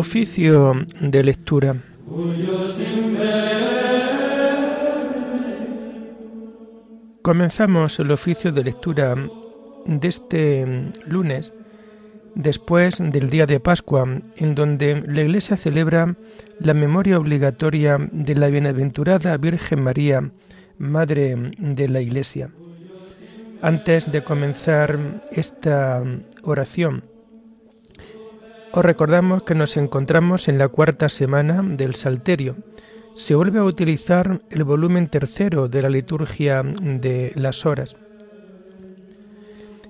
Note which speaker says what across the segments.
Speaker 1: Oficio de lectura. Comenzamos el oficio de lectura de este lunes, después del día de Pascua, en donde la Iglesia celebra la memoria obligatoria de la bienaventurada Virgen María, Madre de la Iglesia. Antes de comenzar esta oración, os recordamos que nos encontramos en la cuarta semana del Salterio. Se vuelve a utilizar el volumen tercero de la liturgia de las horas.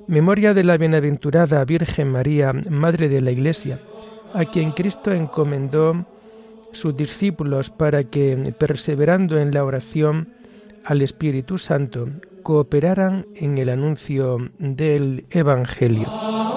Speaker 1: Memoria de la bienaventurada Virgen María, Madre de la Iglesia, a quien Cristo encomendó sus discípulos para que, perseverando en la oración al Espíritu Santo, cooperaran en el anuncio del Evangelio.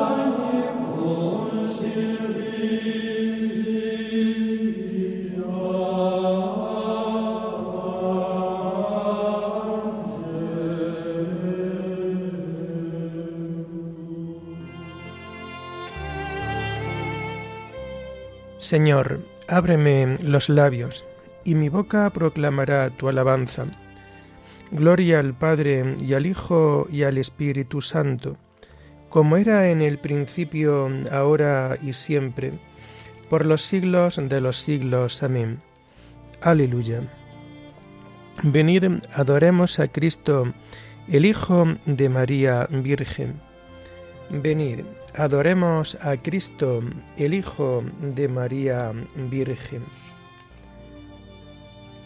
Speaker 1: Señor, ábreme los labios, y mi boca proclamará tu alabanza. Gloria al Padre y al Hijo y al Espíritu Santo, como era en el principio, ahora y siempre, por los siglos de los siglos. Amén. Aleluya. Venid, adoremos a Cristo, el Hijo de María Virgen. Venid, adoremos a Cristo, el Hijo de María Virgen.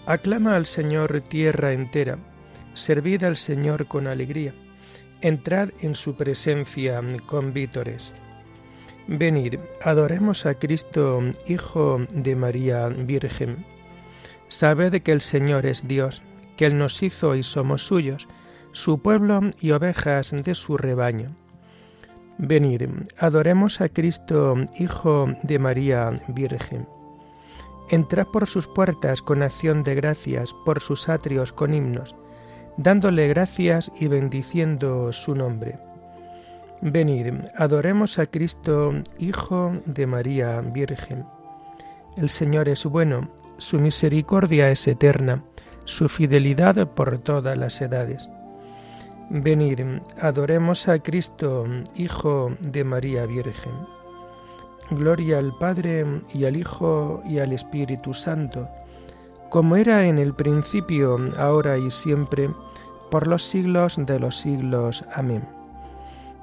Speaker 1: Aclama al Señor tierra entera, servid al Señor con alegría, entrad en su presencia con vítores. Venid, adoremos a Cristo, Hijo de María Virgen. Sabed que el Señor es Dios, que Él nos hizo y somos suyos, su pueblo y ovejas de su rebaño. Venid, adoremos a Cristo, Hijo de María Virgen. Entrad por sus puertas con acción de gracias, por sus atrios con himnos, dándole gracias y bendiciendo su nombre. Venid, adoremos a Cristo, Hijo de María Virgen. El Señor es bueno, su misericordia es eterna, su fidelidad por todas las edades. Venid, adoremos a Cristo, Hijo de María Virgen. Gloria al Padre y al Hijo y al Espíritu Santo, como era en el principio, ahora y siempre, por los siglos de los siglos. Amén.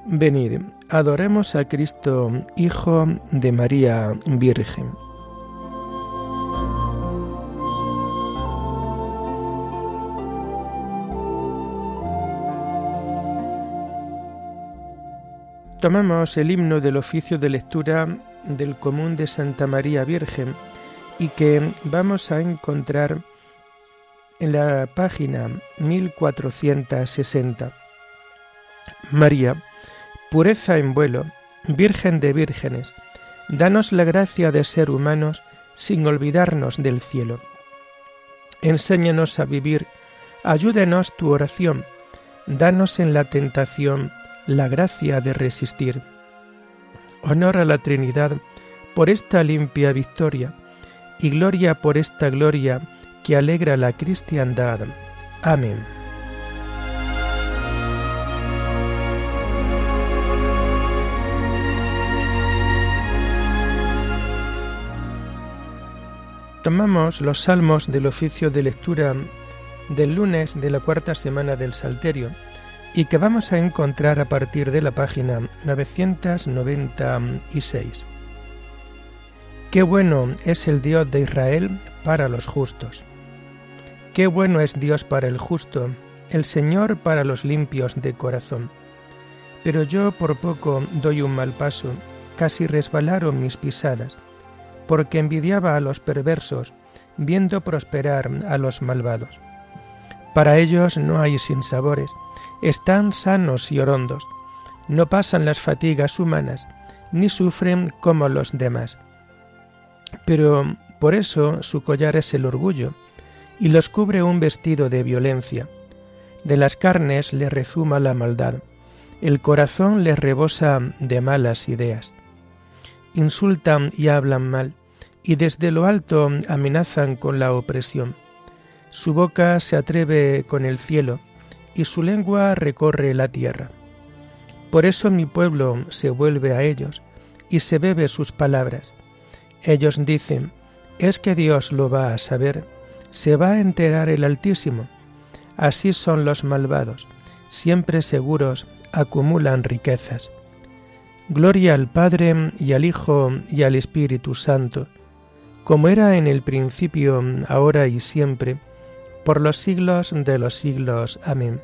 Speaker 1: Venid, adoremos a Cristo, Hijo de María Virgen. Tomamos el himno del oficio de lectura del común de Santa María Virgen y que vamos a encontrar en la página 1460. María, pureza en vuelo, Virgen de vírgenes, danos la gracia de ser humanos sin olvidarnos del cielo. Enséñanos a vivir, ayúdenos tu oración, danos en la tentación la gracia de resistir. Honor a la Trinidad por esta limpia victoria y gloria por esta gloria que alegra la cristiandad. Amén. Tomamos los salmos del oficio de lectura del lunes de la cuarta semana del Salterio y que vamos a encontrar a partir de la página 996. Qué bueno es el Dios de Israel para los justos. Qué bueno es Dios para el justo, el Señor para los limpios de corazón. Pero yo por poco doy un mal paso, casi resbalaron mis pisadas, porque envidiaba a los perversos, viendo prosperar a los malvados. Para ellos no hay sinsabores, están sanos y orondos, no pasan las fatigas humanas, ni sufren como los demás. Pero por eso su collar es el orgullo, y los cubre un vestido de violencia. De las carnes le rezuma la maldad, el corazón le rebosa de malas ideas. Insultan y hablan mal, y desde lo alto amenazan con la opresión. Su boca se atreve con el cielo y su lengua recorre la tierra. Por eso mi pueblo se vuelve a ellos y se bebe sus palabras. Ellos dicen, es que Dios lo va a saber, se va a enterar el Altísimo. Así son los malvados, siempre seguros, acumulan riquezas. Gloria al Padre y al Hijo y al Espíritu Santo, como era en el principio, ahora y siempre, por los siglos de los siglos. Amén.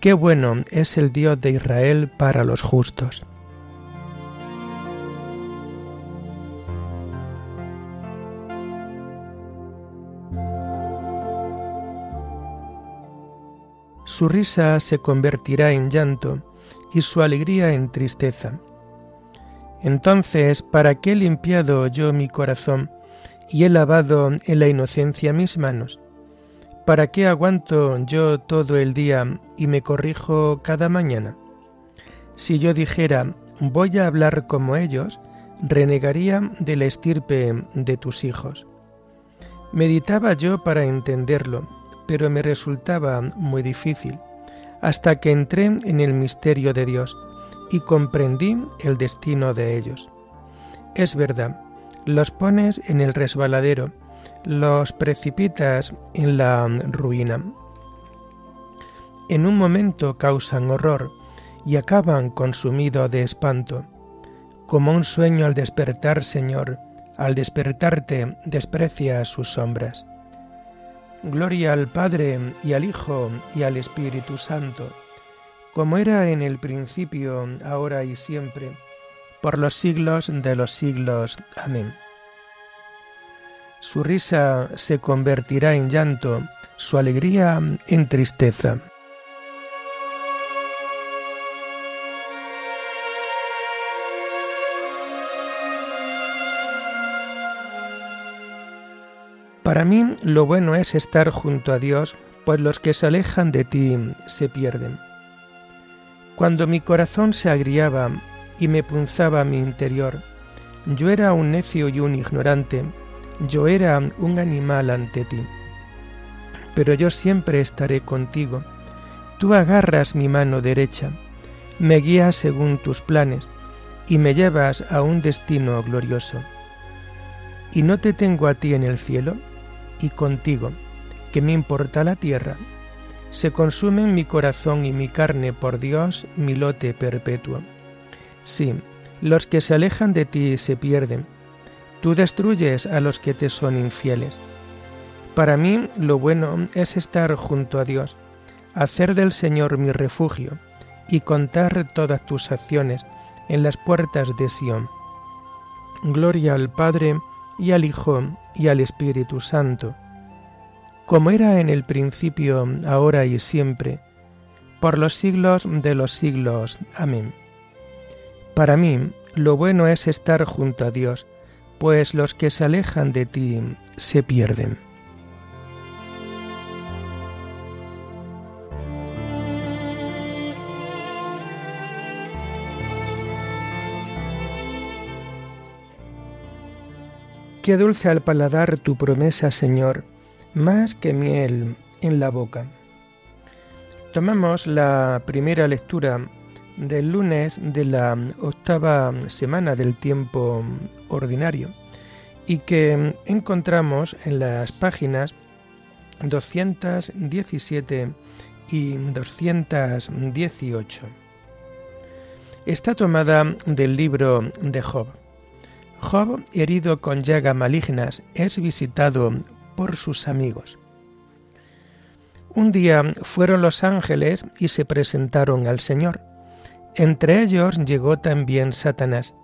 Speaker 1: Qué bueno es el Dios de Israel para los justos. Su risa se convertirá en llanto y su alegría en tristeza. Entonces, ¿para qué he limpiado yo mi corazón y he lavado en la inocencia mis manos? ¿Para qué aguanto yo todo el día y me corrijo cada mañana? Si yo dijera, voy a hablar como ellos, renegaría de la estirpe de tus hijos. Meditaba yo para entenderlo, pero me resultaba muy difícil, hasta que entré en el misterio de Dios y comprendí el destino de ellos. Es verdad, los pones en el resbaladero, los precipitas en la ruina. En un momento causan horror y acaban consumido de espanto. Como un sueño al despertar, Señor, al despertarte desprecia sus sombras. Gloria al Padre y al Hijo y al Espíritu Santo como era en el principio, ahora y siempre, por los siglos de los siglos. Amén. Su risa se convertirá en llanto, su alegría en tristeza. Para mí lo bueno es estar junto a Dios, pues los que se alejan de ti se pierden. Cuando mi corazón se agriaba y me punzaba mi interior, yo era un necio y un ignorante, yo era un animal ante ti. Pero yo siempre estaré contigo. Tú agarras mi mano derecha, me guías según tus planes y me llevas a un destino glorioso. ¿Y no te tengo a ti en el cielo? Y contigo, que me importa la tierra, se consumen mi corazón y mi carne por Dios, mi lote perpetuo. Sí, los que se alejan de ti se pierden. Tú destruyes a los que te son infieles. Para mí lo bueno es estar junto a Dios, hacer del Señor mi refugio y contar todas tus acciones en las puertas de Sión. Gloria al Padre y al Hijo y al Espíritu Santo como era en el principio, ahora y siempre, por los siglos de los siglos. Amén. Para mí, lo bueno es estar junto a Dios, pues los que se alejan de ti se pierden. Qué dulce al paladar tu promesa, Señor, más que miel en la boca. Tomamos la primera lectura del lunes de la octava semana del tiempo ordinario y que encontramos en las páginas 217 y 218. Está tomada del libro de Job. Job, herido con llagas malignas, es visitado por sus amigos. Un día fueron los ángeles y se presentaron al Señor. Entre ellos llegó también Satanás.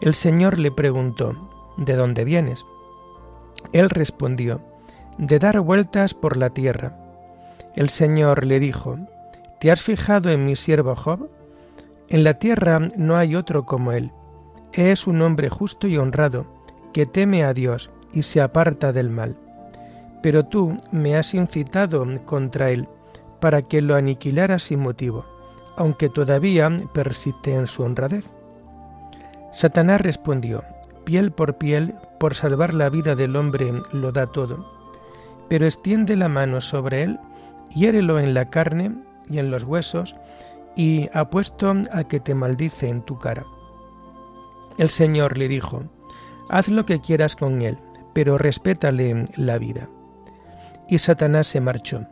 Speaker 1: El Señor le preguntó, ¿De dónde vienes? Él respondió, de dar vueltas por la tierra. El Señor le dijo, ¿te has fijado en mi siervo Job? En la tierra no hay otro como él. Es un hombre justo y honrado, que teme a Dios y se aparta del mal pero tú me has incitado contra él para que lo aniquilara sin motivo, aunque todavía persiste en su honradez. Satanás respondió, piel por piel, por salvar la vida del hombre lo da todo, pero extiende la mano sobre él, hiérelo en la carne y en los huesos, y apuesto a que te maldice en tu cara. El Señor le dijo, Haz lo que quieras con él, pero respétale la vida. Y Satanás se marchó,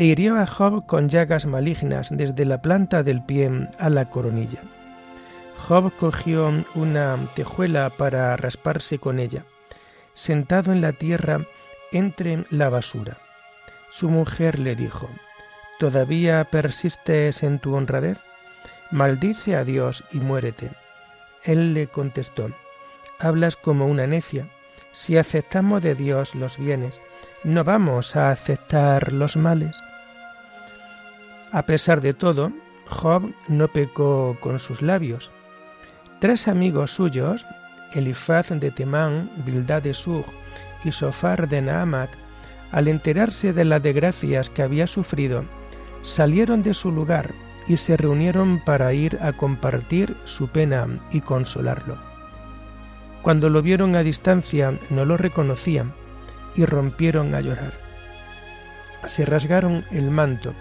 Speaker 1: e hirió a Job con llagas malignas desde la planta del pie a la coronilla. Job cogió una tejuela para rasparse con ella, sentado en la tierra entre la basura. Su mujer le dijo, ¿Todavía persistes en tu honradez? Maldice a Dios y muérete. Él le contestó, Hablas como una necia. Si aceptamos de Dios los bienes, ¿no vamos a aceptar los males? A pesar de todo, Job no pecó con sus labios, Tres amigos suyos, Elifaz de Temán, Bildad de Sug y Sofar de Naamat, al enterarse de las desgracias que había sufrido, salieron de su lugar y se reunieron para ir a compartir su pena y consolarlo. Cuando lo vieron a distancia no lo reconocían y rompieron a llorar. Se rasgaron el manto,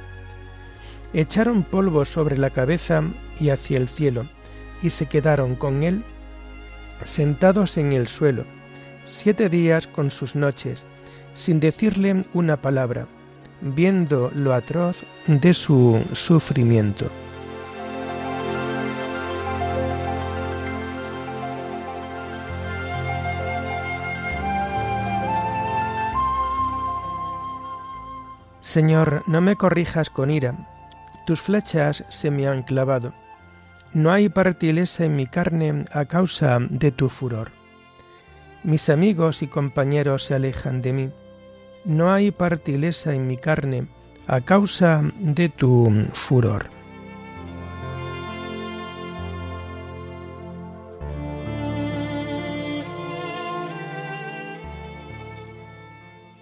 Speaker 1: echaron polvo sobre la cabeza y hacia el cielo, y se quedaron con él sentados en el suelo, siete días con sus noches, sin decirle una palabra, viendo lo atroz de su sufrimiento. Señor, no me corrijas con ira, tus flechas se me han clavado no hay partileza en mi carne a causa de tu furor. Mis amigos y compañeros se alejan de mí. No hay partileza en mi carne a causa de tu furor.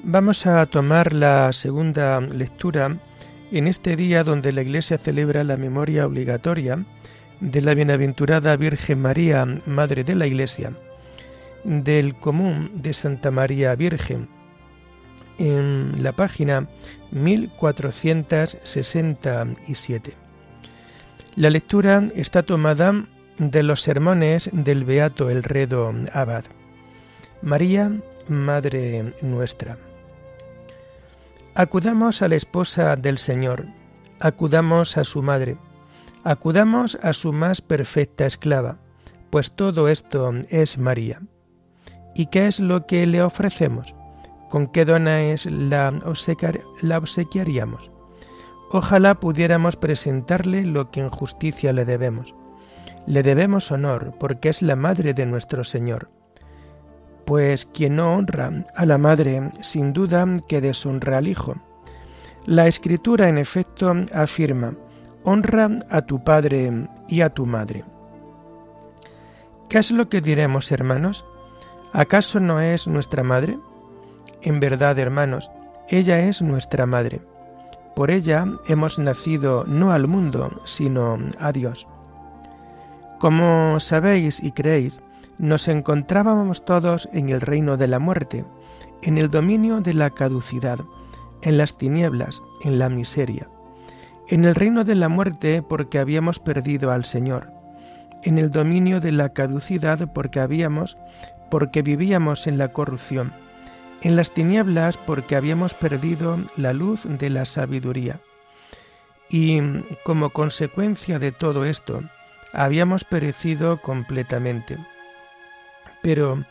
Speaker 1: Vamos a tomar la segunda lectura en este día donde la Iglesia celebra la memoria obligatoria de la Bienaventurada Virgen María, Madre de la Iglesia, del común de Santa María Virgen, en la página 1467. La lectura está tomada de los sermones del Beato Elredo Abad. María, Madre nuestra. Acudamos a la esposa del Señor, acudamos a su madre Acudamos a su más perfecta esclava, pues todo esto es María. ¿Y qué es lo que le ofrecemos? ¿Con qué dones la, obsequiaríamos? Ojalá pudiéramos presentarle lo que en justicia le debemos. Le debemos honor porque es la madre de nuestro Señor. Pues quien no honra a la madre, sin duda que deshonra al Hijo. La Escritura, en efecto, afirma, honra a tu padre y a tu madre. ¿Qué es lo que diremos, hermanos? ¿Acaso no es nuestra madre? En verdad, hermanos, ella es nuestra madre. Por ella hemos nacido no al mundo, sino a Dios. Como sabéis y creéis, nos encontrábamos todos en el reino de la muerte, en el dominio de la caducidad, en las tinieblas, en la miseria en el reino de la muerte porque habíamos perdido al Señor, en el dominio de la caducidad porque habíamos, porque vivíamos en la corrupción, en las tinieblas porque habíamos perdido la luz de la sabiduría. Y como consecuencia de todo esto, habíamos perecido completamente. Pero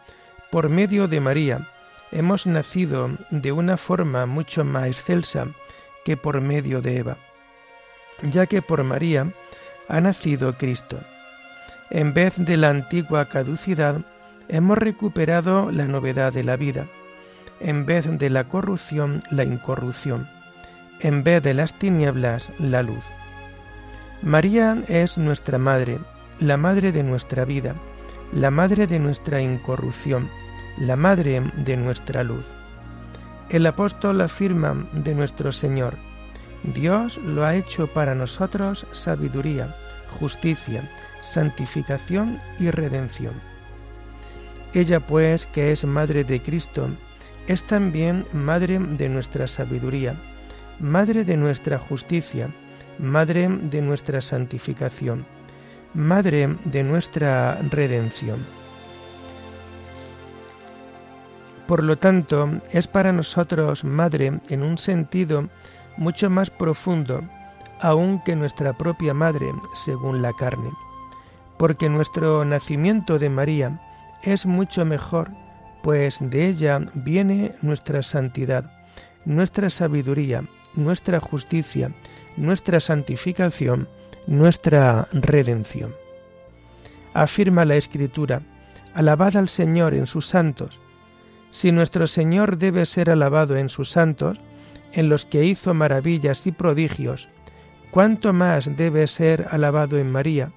Speaker 1: por medio de María hemos nacido de una forma mucho más excelsa que por medio de Eva ya que por María ha nacido Cristo. En vez de la antigua caducidad, hemos recuperado la novedad de la vida. En vez de la corrupción, la incorrupción. En vez de las tinieblas, la luz. María es nuestra madre, la madre de nuestra vida, la madre de nuestra incorrupción, la madre de nuestra luz. El apóstol afirma de nuestro Señor, Dios lo ha hecho para nosotros sabiduría, justicia, santificación y redención. Ella pues, que es Madre de Cristo, es también Madre de nuestra sabiduría, Madre de nuestra justicia, Madre de nuestra santificación, Madre de nuestra redención. Por lo tanto, es para nosotros Madre en un sentido mucho más profundo aún que nuestra propia Madre según la carne, porque nuestro nacimiento de María es mucho mejor, pues de ella viene nuestra santidad, nuestra sabiduría, nuestra justicia, nuestra santificación, nuestra redención. Afirma la Escritura, alabad al Señor en sus santos. Si nuestro Señor debe ser alabado en sus santos, en los que hizo maravillas y prodigios, cuánto más debe ser alabado en María,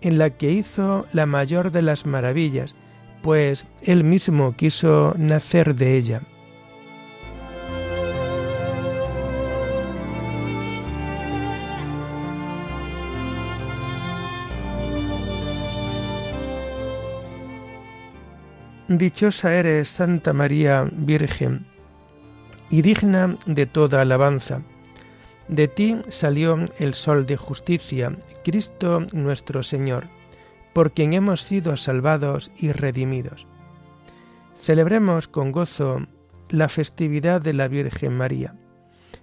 Speaker 1: en la que hizo la mayor de las maravillas, pues él mismo quiso nacer de ella. Dichosa eres, Santa María Virgen, y digna de toda alabanza. De ti salió el Sol de justicia, Cristo nuestro Señor, por quien hemos sido salvados y redimidos. Celebremos con gozo la festividad de la Virgen María.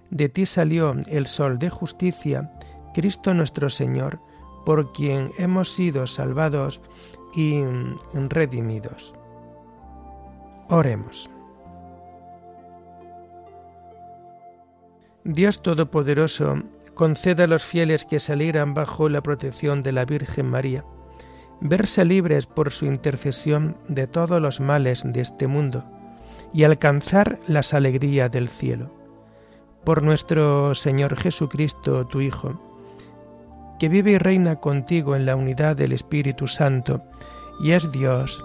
Speaker 1: De ti salió el Sol de justicia, Cristo nuestro Señor, por quien hemos sido salvados y redimidos. Oremos. Dios Todopoderoso, conceda a los fieles que salieran bajo la protección de la Virgen María, verse libres por su intercesión de todos los males de este mundo y alcanzar las alegrías del cielo. Por nuestro Señor Jesucristo, tu Hijo, que vive y reina contigo en la unidad del Espíritu Santo, y es Dios